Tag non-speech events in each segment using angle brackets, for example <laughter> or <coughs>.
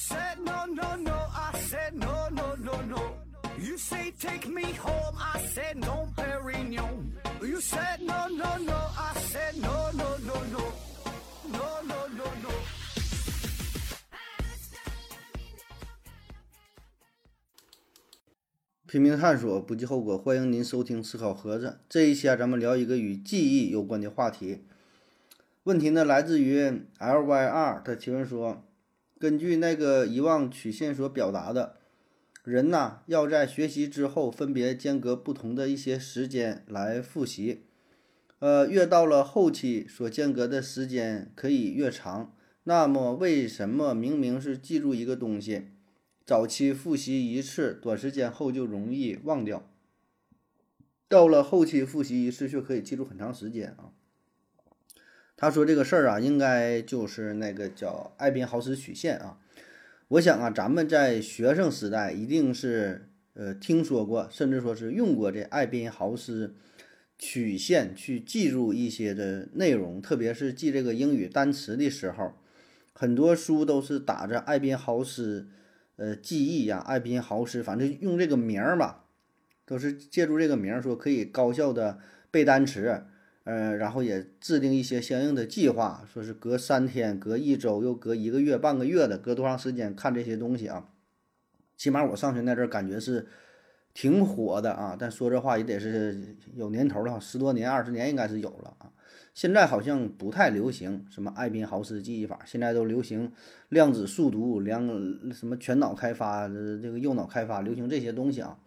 said no, no, no. I said no, no, no, no. You say take me home. I said no, Perignon. You said no, no, no. I said no, no, no, no. No, no, no, no. 拼命探索，不计后果。欢迎您收听思考盒子。这一期啊，咱们聊一个与记忆有关的话题。问题呢，来自于 LYR，他提问说：根据那个遗忘曲线所表达的，人呐要在学习之后分别间隔不同的一些时间来复习。呃，越到了后期，所间隔的时间可以越长。那么，为什么明明是记住一个东西？早期复习一次，短时间后就容易忘掉；到了后期复习一次，却可以记住很长时间啊。他说这个事儿啊，应该就是那个叫艾宾豪斯曲线啊。我想啊，咱们在学生时代一定是呃听说过，甚至说是用过这艾宾豪斯曲线去记住一些的内容，特别是记这个英语单词的时候，很多书都是打着艾宾豪斯。呃，记忆呀，艾宾豪斯，反正用这个名儿吧，都是借助这个名儿说可以高效的背单词，呃，然后也制定一些相应的计划，说是隔三天、隔一周、又隔一个月、半个月的，隔多长时间看这些东西啊？起码我上学那阵儿感觉是挺火的啊，但说这话也得是有年头了，十多年、二十年应该是有了啊。现在好像不太流行什么艾宾豪斯记忆法，现在都流行量子速读、量什么全脑开发、这个右脑开发，流行这些东西啊。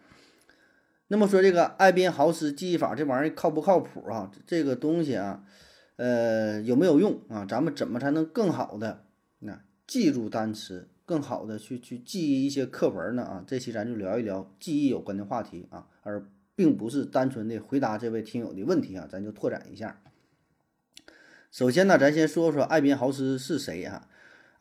那么说这个艾宾豪斯记忆法这玩意儿靠不靠谱啊？这个东西啊，呃，有没有用啊？咱们怎么才能更好的那记住单词，更好的去去记忆一些课文呢？啊，这期咱就聊一聊记忆有关的话题啊，而并不是单纯的回答这位听友的问题啊，咱就拓展一下。首先呢，咱先说说艾宾豪斯是谁啊？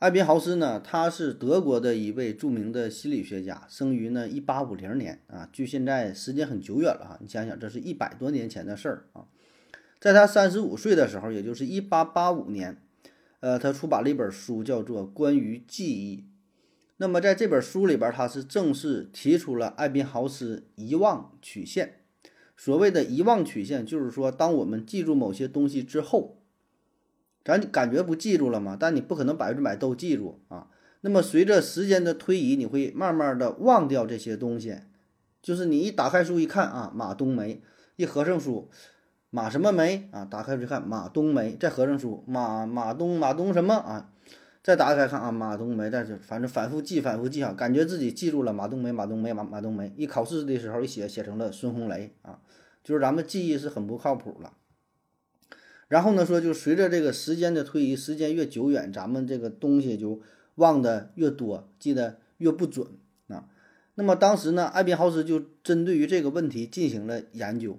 艾宾豪斯呢，他是德国的一位著名的心理学家，生于呢一八五零年啊，距现在时间很久远了哈。你想想，这是一百多年前的事儿啊。在他三十五岁的时候，也就是一八八五年，呃，他出版了一本书，叫做《关于记忆》。那么在这本书里边，他是正式提出了艾宾豪斯遗忘曲线。所谓的遗忘曲线，就是说，当我们记住某些东西之后，咱感觉不记住了吗？但你不可能百分之百都记住啊。那么随着时间的推移，你会慢慢的忘掉这些东西。就是你一打开书一看啊，马冬梅，一合上书，马什么梅啊？打开书看马冬梅，再合上书，马马冬马冬什么啊？再打开看啊，马冬梅，但是反正反复记，反复记啊，感觉自己记住了马冬梅，马冬梅，马马冬梅。一考试的时候一写，写成了孙红雷啊。就是咱们记忆是很不靠谱了。然后呢，说就随着这个时间的推移，时间越久远，咱们这个东西就忘的越多，记得越不准啊。那么当时呢，艾宾豪斯就针对于这个问题进行了研究，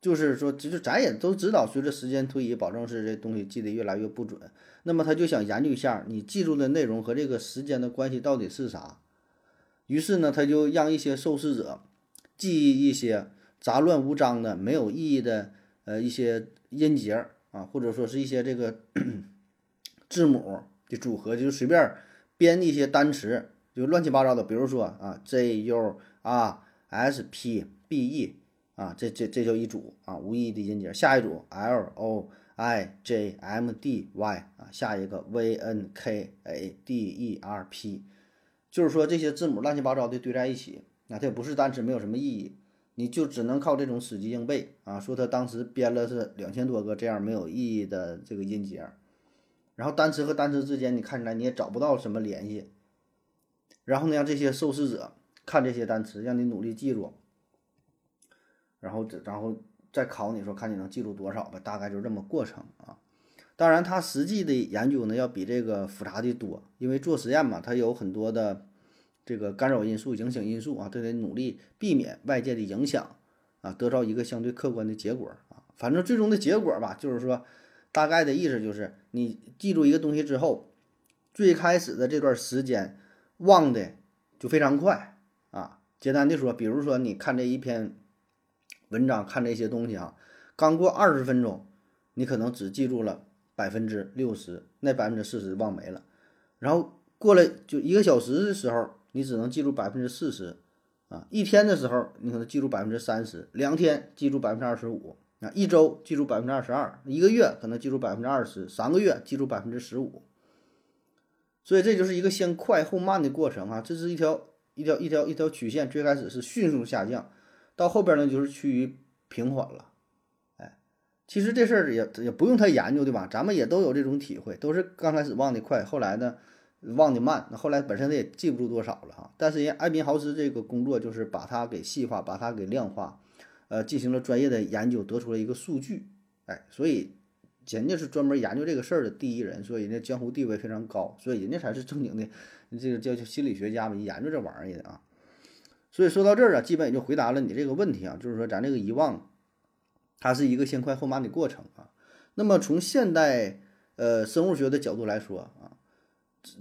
就是说，其实咱也都知道，随着时间推移，保证是这东西记得越来越不准。那么他就想研究一下，你记住的内容和这个时间的关系到底是啥。于是呢，他就让一些受试者记忆一些杂乱无章的、没有意义的呃一些。音节啊，或者说是一些这个 <coughs> 字母的组合，就随便编一些单词，就乱七八糟的。比如说啊，J U R S P B E 啊，这这这叫一组啊，无意义的音节。下一组 L O I J M D Y 啊，下一个 V N K A D E R P，就是说这些字母乱七八糟的堆在一起，那它也不是单词，没有什么意义。你就只能靠这种死记硬背啊！说他当时编了是两千多个这样没有意义的这个音节，然后单词和单词之间你看起来你也找不到什么联系，然后呢让这些受试者看这些单词，让你努力记住，然后然后再考你说看你能记住多少吧，大概就这么过程啊。当然他实际的研究呢要比这个复杂的多，因为做实验嘛，它有很多的。这个干扰因素、影响因素啊，都得努力避免外界的影响啊，得到一个相对客观的结果啊。反正最终的结果吧，就是说，大概的意思就是，你记住一个东西之后，最开始的这段时间忘的就非常快啊。简单的说，比如说你看这一篇文章，看这些东西啊，刚过二十分钟，你可能只记住了百分之六十，那百分之四十忘没了，然后。过了就一个小时的时候，你只能记住百分之四十，啊，一天的时候你可能记住百分之三十，两天记住百分之二十五，啊，一周记住百分之二十二，一个月可能记住百分之二十，三个月记住百分之十五。所以这就是一个先快后慢的过程啊，这是一条一条一条一条曲线，最开始是迅速下降，到后边呢就是趋于平缓了。哎，其实这事儿也也不用太研究，对吧？咱们也都有这种体会，都是刚开始忘得快，后来呢。忘的慢，那后来本身他也记不住多少了哈。但是人艾宾豪斯这个工作就是把它给细化，把它给量化，呃，进行了专业的研究，得出了一个数据，哎，所以人家是专门研究这个事儿的第一人，所以人家江湖地位非常高，所以人家才是正经的这个叫心理学家嘛，研究这玩意儿的啊。所以说到这儿啊，基本也就回答了你这个问题啊，就是说咱这个遗忘，它是一个先快后慢的过程啊。那么从现代呃生物学的角度来说啊。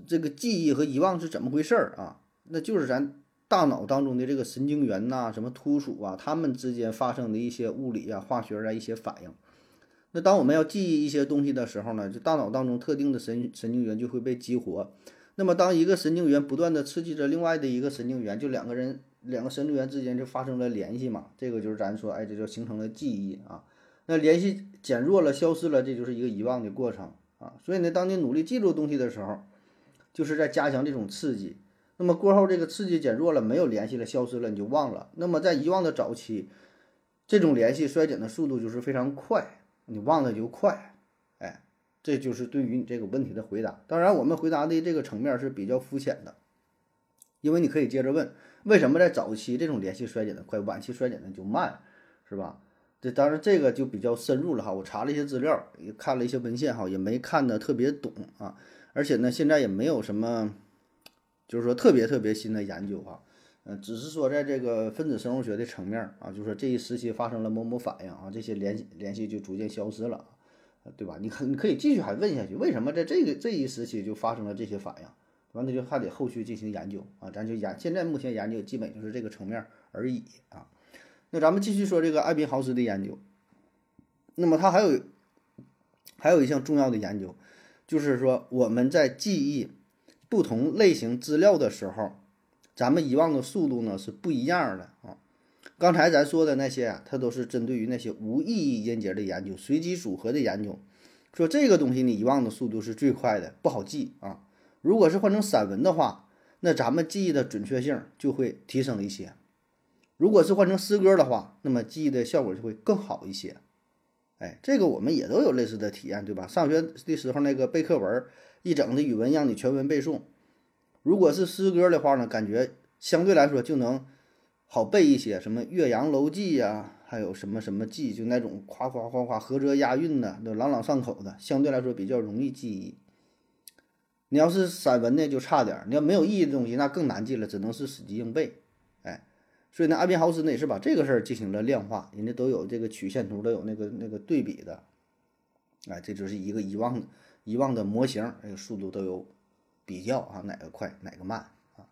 这个记忆和遗忘是怎么回事儿啊？那就是咱大脑当中的这个神经元呐，什么突触啊，它们之间发生的一些物理啊、化学啊一些反应。那当我们要记忆一些东西的时候呢，就大脑当中特定的神神经元就会被激活。那么当一个神经元不断的刺激着另外的一个神经元，就两个人两个神经元之间就发生了联系嘛。这个就是咱说，哎，这就形成了记忆啊。那联系减弱了、消失了，这就是一个遗忘的过程啊。所以呢，当你努力记住东西的时候，就是在加强这种刺激，那么过后这个刺激减弱了，没有联系了，消失了，你就忘了。那么在遗忘的早期，这种联系衰减的速度就是非常快，你忘的就快。哎，这就是对于你这个问题的回答。当然，我们回答的这个层面是比较肤浅的，因为你可以接着问，为什么在早期这种联系衰减的快，晚期衰减的就慢，是吧？这当然这个就比较深入了哈。我查了一些资料，也看了一些文献哈，也没看的特别懂啊。而且呢，现在也没有什么，就是说特别特别新的研究啊，嗯，只是说在这个分子生物学的层面啊，就是说这一时期发生了某某反应啊，这些联系联系就逐渐消失了，对吧？你可你可以继续还问下去，为什么在这个这一时期就发生了这些反应？完了就还得后续进行研究啊，咱就研现在目前研究基本就是这个层面而已啊。那咱们继续说这个艾宾豪斯的研究，那么他还有还有一项重要的研究。就是说，我们在记忆不同类型资料的时候，咱们遗忘的速度呢是不一样的啊。刚才咱说的那些啊，它都是针对于那些无意义音节的研究、随机组合的研究。说这个东西你遗忘的速度是最快的，不好记啊。如果是换成散文的话，那咱们记忆的准确性就会提升一些。如果是换成诗歌的话，那么记忆的效果就会更好一些。哎，这个我们也都有类似的体验，对吧？上学的时候那个背课文，一整的语文让你全文背诵。如果是诗歌的话呢，感觉相对来说就能好背一些，什么《岳阳楼记》呀，还有什么什么记，就那种夸夸夸夸合辙押韵的，都朗朗上口的，相对来说比较容易记忆。你要是散文呢，就差点。你要没有意义的东西，那更难记了，只能是死记硬背。所以呢，艾宾豪斯呢也是把这个事儿进行了量化，人家都有这个曲线图，都有那个那个对比的，哎，这就是一个遗忘遗忘的模型，那个速度都有比较啊，哪个快哪个慢啊。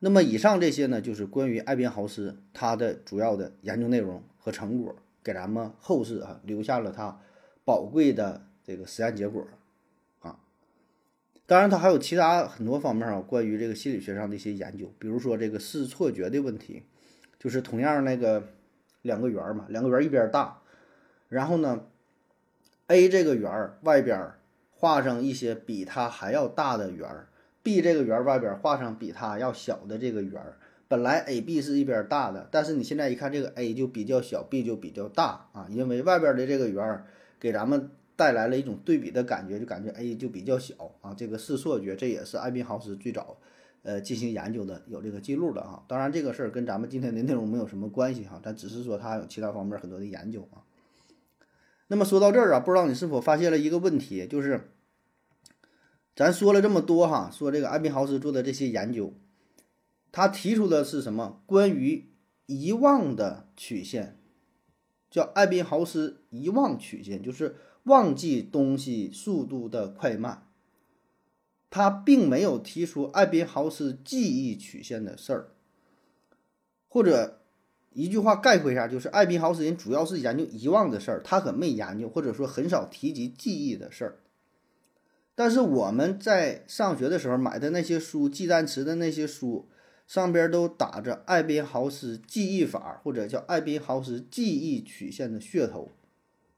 那么以上这些呢，就是关于艾宾豪斯他的主要的研究内容和成果，给咱们后世啊留下了他宝贵的这个实验结果啊。当然，他还有其他很多方面啊，关于这个心理学上的一些研究，比如说这个视错觉的问题。就是同样那个两个圆嘛，两个圆一边大，然后呢，A 这个圆外边画上一些比它还要大的圆，B 这个圆外边画上比它要小的这个圆。本来 A、B 是一边大的，但是你现在一看这个 A 就比较小，B 就比较大啊，因为外边的这个圆给咱们带来了一种对比的感觉，就感觉 A 就比较小啊。这个视错觉，这也是艾宾豪斯最早。呃，进行研究的有这个记录的啊，当然这个事儿跟咱们今天的内容没有什么关系哈，但只是说他有其他方面很多的研究啊。那么说到这儿啊，不知道你是否发现了一个问题，就是咱说了这么多哈，说这个艾宾豪斯做的这些研究，他提出的是什么？关于遗忘的曲线，叫艾宾豪斯遗忘曲线，就是忘记东西速度的快慢。他并没有提出艾宾豪斯记忆曲线的事儿，或者一句话概括一下，就是艾宾豪斯人主要是研究遗忘的事儿，他可没研究或者说很少提及记忆的事儿。但是我们在上学的时候买的那些书，记单词的那些书，上边都打着艾宾豪斯记忆法或者叫艾宾豪斯记忆曲线的噱头。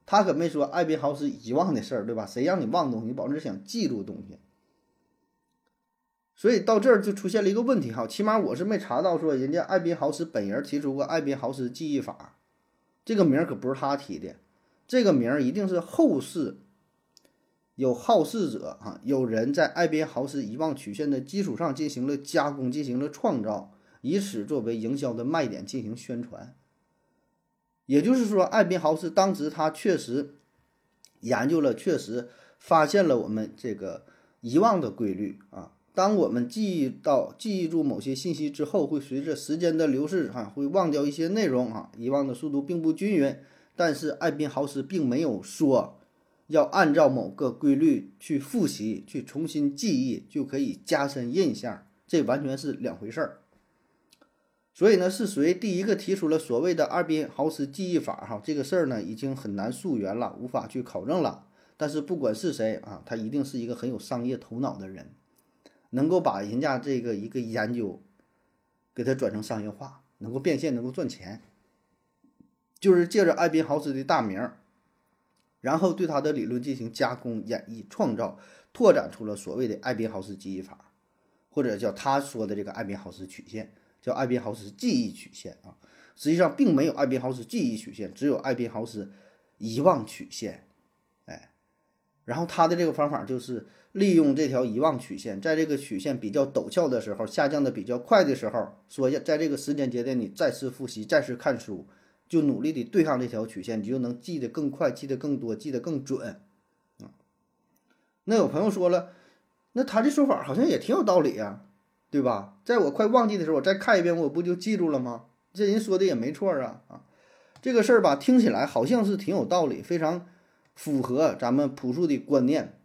他可没说艾宾豪斯遗忘的事儿，对吧？谁让你忘东西？你保证是想记住东西。所以到这儿就出现了一个问题哈，起码我是没查到说人家艾宾豪斯本人提出过艾宾豪斯记忆法，这个名儿可不是他提的，这个名儿一定是后世有好事者啊，有人在艾宾豪斯遗忘曲线的基础上进行了加工，进行了创造，以此作为营销的卖点进行宣传。也就是说，艾宾豪斯当时他确实研究了，确实发现了我们这个遗忘的规律啊。当我们记忆到、记忆住某些信息之后，会随着时间的流逝，哈，会忘掉一些内容，哈，遗忘的速度并不均匀。但是艾宾豪斯并没有说要按照某个规律去复习、去重新记忆就可以加深印象，这完全是两回事儿。所以呢，是谁第一个提出了所谓的艾宾豪斯记忆法？哈，这个事儿呢，已经很难溯源了，无法去考证了。但是不管是谁啊，他一定是一个很有商业头脑的人。能够把人家这个一个研究，给它转成商业化，能够变现，能够赚钱，就是借着艾宾豪斯的大名，然后对他的理论进行加工、演绎、创造，拓展出了所谓的艾宾豪斯记忆法，或者叫他说的这个艾宾豪斯曲线，叫艾宾豪斯记忆曲线啊。实际上并没有艾宾豪斯记忆曲线，只有艾宾豪斯遗忘曲线。然后他的这个方法就是。利用这条遗忘曲线，在这个曲线比较陡峭的时候，下降的比较快的时候，说要在这个时间节点你再次复习，再次看书，就努力的对抗这条曲线，你就能记得更快，记得更多，记得更准。啊，那有朋友说了，那他这说法好像也挺有道理呀，对吧？在我快忘记的时候，我再看一遍，我不就记住了吗？这人说的也没错啊啊，这个事儿吧，听起来好像是挺有道理，非常符合咱们朴素的观念。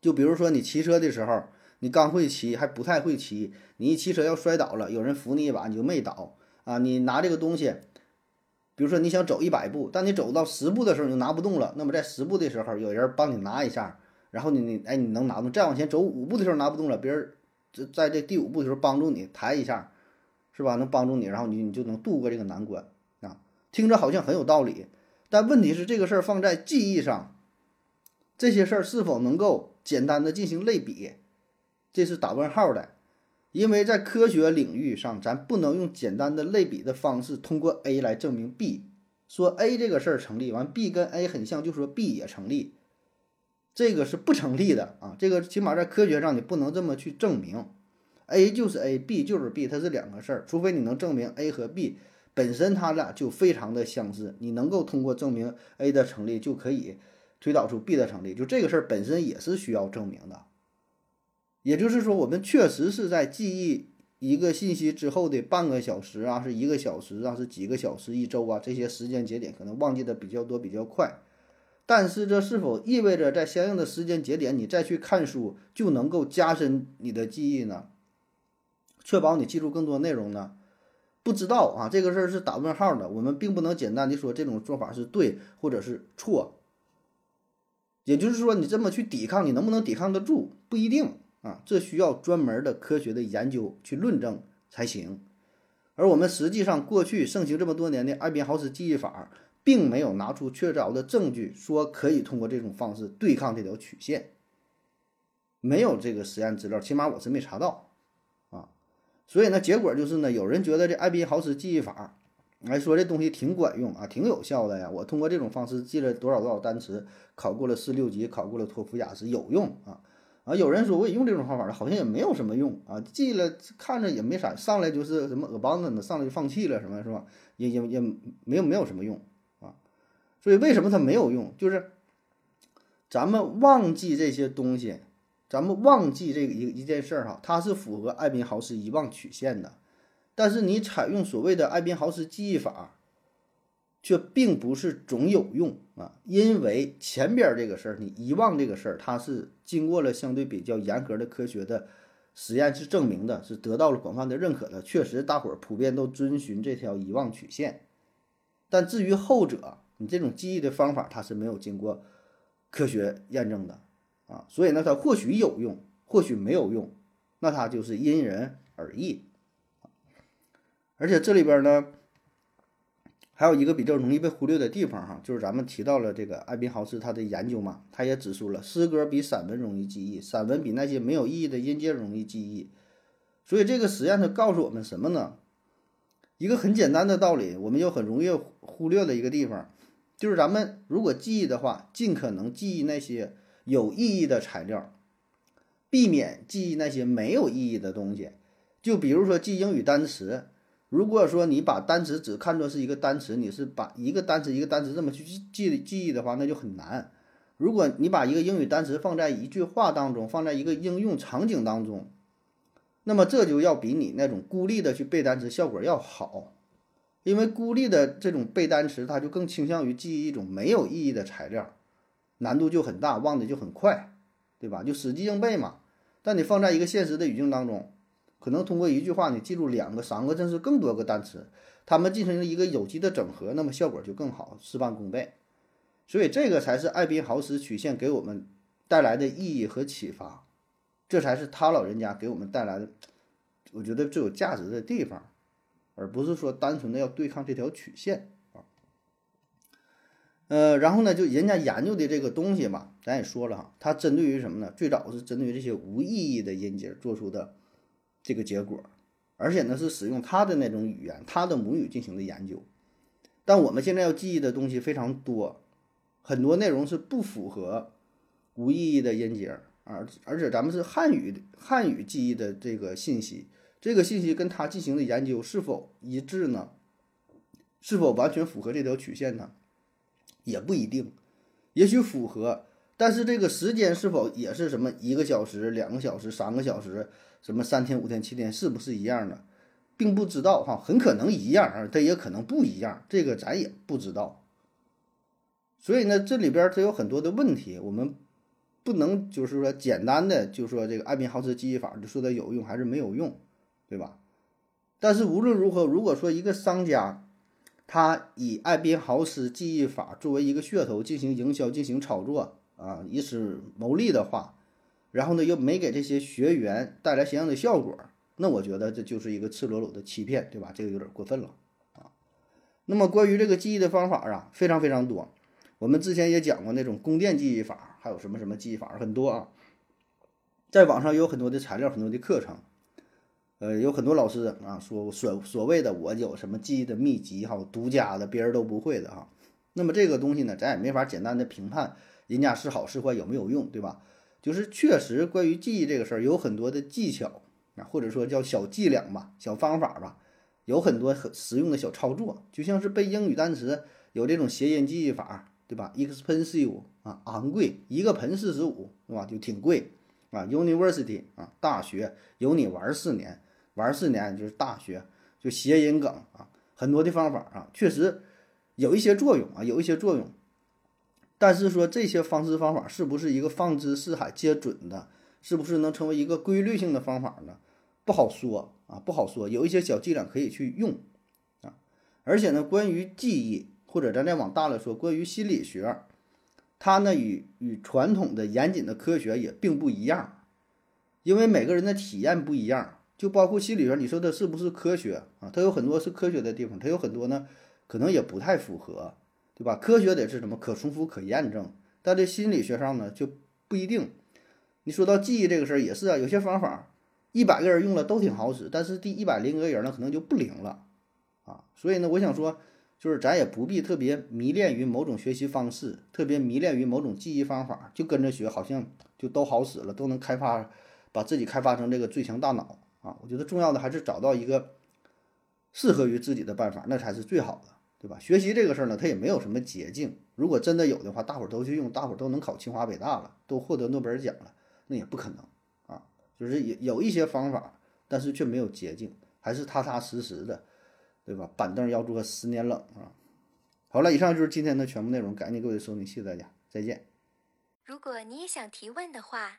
就比如说你骑车的时候，你刚会骑还不太会骑，你一骑车要摔倒了，有人扶你一把，你就没倒啊。你拿这个东西，比如说你想走一百步，但你走到十步的时候你就拿不动了，那么在十步的时候有人帮你拿一下，然后你你哎你能拿动，再往前走五步的时候拿不动了，别人在在这第五步的时候帮助你抬一下，是吧？能帮助你，然后你你就能度过这个难关啊。听着好像很有道理，但问题是这个事儿放在记忆上，这些事儿是否能够？简单的进行类比，这是打问号的，因为在科学领域上，咱不能用简单的类比的方式通过 A 来证明 B，说 A 这个事儿成立，完 B 跟 A 很像，就说 B 也成立，这个是不成立的啊！这个起码在科学上你不能这么去证明，A 就是 A，B 就是 B，它是两个事儿，除非你能证明 A 和 B 本身它俩就非常的相似，你能够通过证明 A 的成立就可以。推导出 B 的成立，就这个事儿本身也是需要证明的。也就是说，我们确实是在记忆一个信息之后的半个小时啊，是一个小时啊，是几个小时、一周啊，这些时间节点可能忘记的比较多、比较快。但是，这是否意味着在相应的时间节点你再去看书就能够加深你的记忆呢？确保你记住更多内容呢？不知道啊，这个事儿是打问号的。我们并不能简单的说这种做法是对或者是错。也就是说，你这么去抵抗，你能不能抵抗得住？不一定啊，这需要专门的科学的研究去论证才行。而我们实际上过去盛行这么多年的艾宾豪斯记忆法，并没有拿出确凿的证据说可以通过这种方式对抗这条曲线，没有这个实验资料，起码我是没查到。所以呢，结果就是呢，有人觉得这艾宾豪斯记忆法。来说这东西挺管用啊，挺有效的呀。我通过这种方式记了多少多少单词，考过了四六级，考过了托福雅思，有用啊。啊，有人说我也用这种方法了，好像也没有什么用啊。记了看着也没啥，上来就是什么恶邦子呢，上来就放弃了，什么是吧？也也也没有没有什么用啊。所以为什么它没有用？就是咱们忘记这些东西，咱们忘记这个一一件事儿哈，它是符合艾宾豪斯遗忘曲线的。但是你采用所谓的艾宾豪斯记忆法，却并不是总有用啊，因为前边这个事儿，你遗忘这个事儿，它是经过了相对比较严格的科学的实验是证明的，是得到了广泛的认可的，确实大伙儿普遍都遵循这条遗忘曲线。但至于后者，你这种记忆的方法，它是没有经过科学验证的啊，所以呢，它或许有用，或许没有用，那它就是因人而异。而且这里边呢，还有一个比较容易被忽略的地方哈，就是咱们提到了这个艾宾豪斯他的研究嘛，他也指出了诗歌比散文容易记忆，散文比那些没有意义的音节容易记忆。所以这个实验它告诉我们什么呢？一个很简单的道理，我们又很容易忽略的一个地方，就是咱们如果记忆的话，尽可能记忆那些有意义的材料，避免记忆那些没有意义的东西。就比如说记英语单词。如果说你把单词只看作是一个单词，你是把一个单词一个单词这么去记记忆的话，那就很难。如果你把一个英语单词放在一句话当中，放在一个应用场景当中，那么这就要比你那种孤立的去背单词效果要好，因为孤立的这种背单词，它就更倾向于记忆一种没有意义的材料，难度就很大，忘的就很快，对吧？就死记硬背嘛。但你放在一个现实的语境当中。可能通过一句话，你记住两个、三个，甚至更多个单词，它们进行了一个有机的整合，那么效果就更好，事半功倍。所以这个才是艾宾豪斯曲线给我们带来的意义和启发，这才是他老人家给我们带来的，我觉得最有价值的地方，而不是说单纯的要对抗这条曲线。呃，然后呢，就人家研究的这个东西吧，咱也说了哈，它针对于什么呢？最早是针对于这些无意义的音节做出的。这个结果，而且呢是使用他的那种语言，他的母语进行的研究。但我们现在要记忆的东西非常多，很多内容是不符合无意义的音节，而而且咱们是汉语汉语记忆的这个信息，这个信息跟他进行的研究是否一致呢？是否完全符合这条曲线呢？也不一定，也许符合，但是这个时间是否也是什么一个小时、两个小时、三个小时？什么三天五天七天是不是一样的，并不知道哈，很可能一样啊，它也可能不一样，这个咱也不知道。所以呢，这里边它有很多的问题，我们不能就是说简单的就说这个艾宾浩斯记忆法就说它有用还是没有用，对吧？但是无论如何，如果说一个商家他以艾宾豪斯记忆法作为一个噱头进行营销、进行炒作啊，以此牟利的话。然后呢，又没给这些学员带来相应的效果，那我觉得这就是一个赤裸裸的欺骗，对吧？这个有点过分了啊。那么关于这个记忆的方法啊，非常非常多。我们之前也讲过那种宫殿记忆法，还有什么什么记忆法，很多啊。在网上有很多的材料，很多的课程，呃，有很多老师啊说所所谓的我有什么记忆的秘籍哈，独家的，别人都不会的哈。那么这个东西呢，咱也没法简单的评判人家是好是坏，有没有用，对吧？就是确实，关于记忆这个事儿，有很多的技巧啊，或者说叫小伎俩吧、小方法吧，有很多很实用的小操作。就像是背英语单词，有这种谐音记忆法，对吧？expensive 啊，昂贵，一个盆四十五，是吧？就挺贵啊。University 啊，大学有你玩四年，玩四年就是大学，就谐音梗啊，很多的方法啊，确实有一些作用啊，有一些作用。但是说这些方式方法是不是一个放之四海皆准的？是不是能成为一个规律性的方法呢？不好说啊，不好说。有一些小伎俩可以去用啊。而且呢，关于记忆，或者咱再往大了说，关于心理学，它呢与与传统的严谨的科学也并不一样，因为每个人的体验不一样。就包括心理学，你说它是不是科学啊？它有很多是科学的地方，它有很多呢，可能也不太符合。对吧？科学得是什么？可重复、可验证。但这心理学上呢，就不一定。你说到记忆这个事儿也是啊，有些方法一百个人用了都挺好使，但是第一百零个人呢，可能就不灵了啊。所以呢，我想说，就是咱也不必特别迷恋于某种学习方式，特别迷恋于某种记忆方法，就跟着学，好像就都好使了，都能开发，把自己开发成这个最强大脑啊。我觉得重要的还是找到一个适合于自己的办法，那才是最好的。对吧？学习这个事儿呢，它也没有什么捷径。如果真的有的话，大伙儿都去用，大伙儿都能考清华北大了，都获得诺贝尔奖了，那也不可能啊。就是有有一些方法，但是却没有捷径，还是踏踏实实的，对吧？板凳要坐十年冷啊。好了，以上就是今天的全部内容，感谢各位收听，谢谢大家，再见。如果你也想提问的话，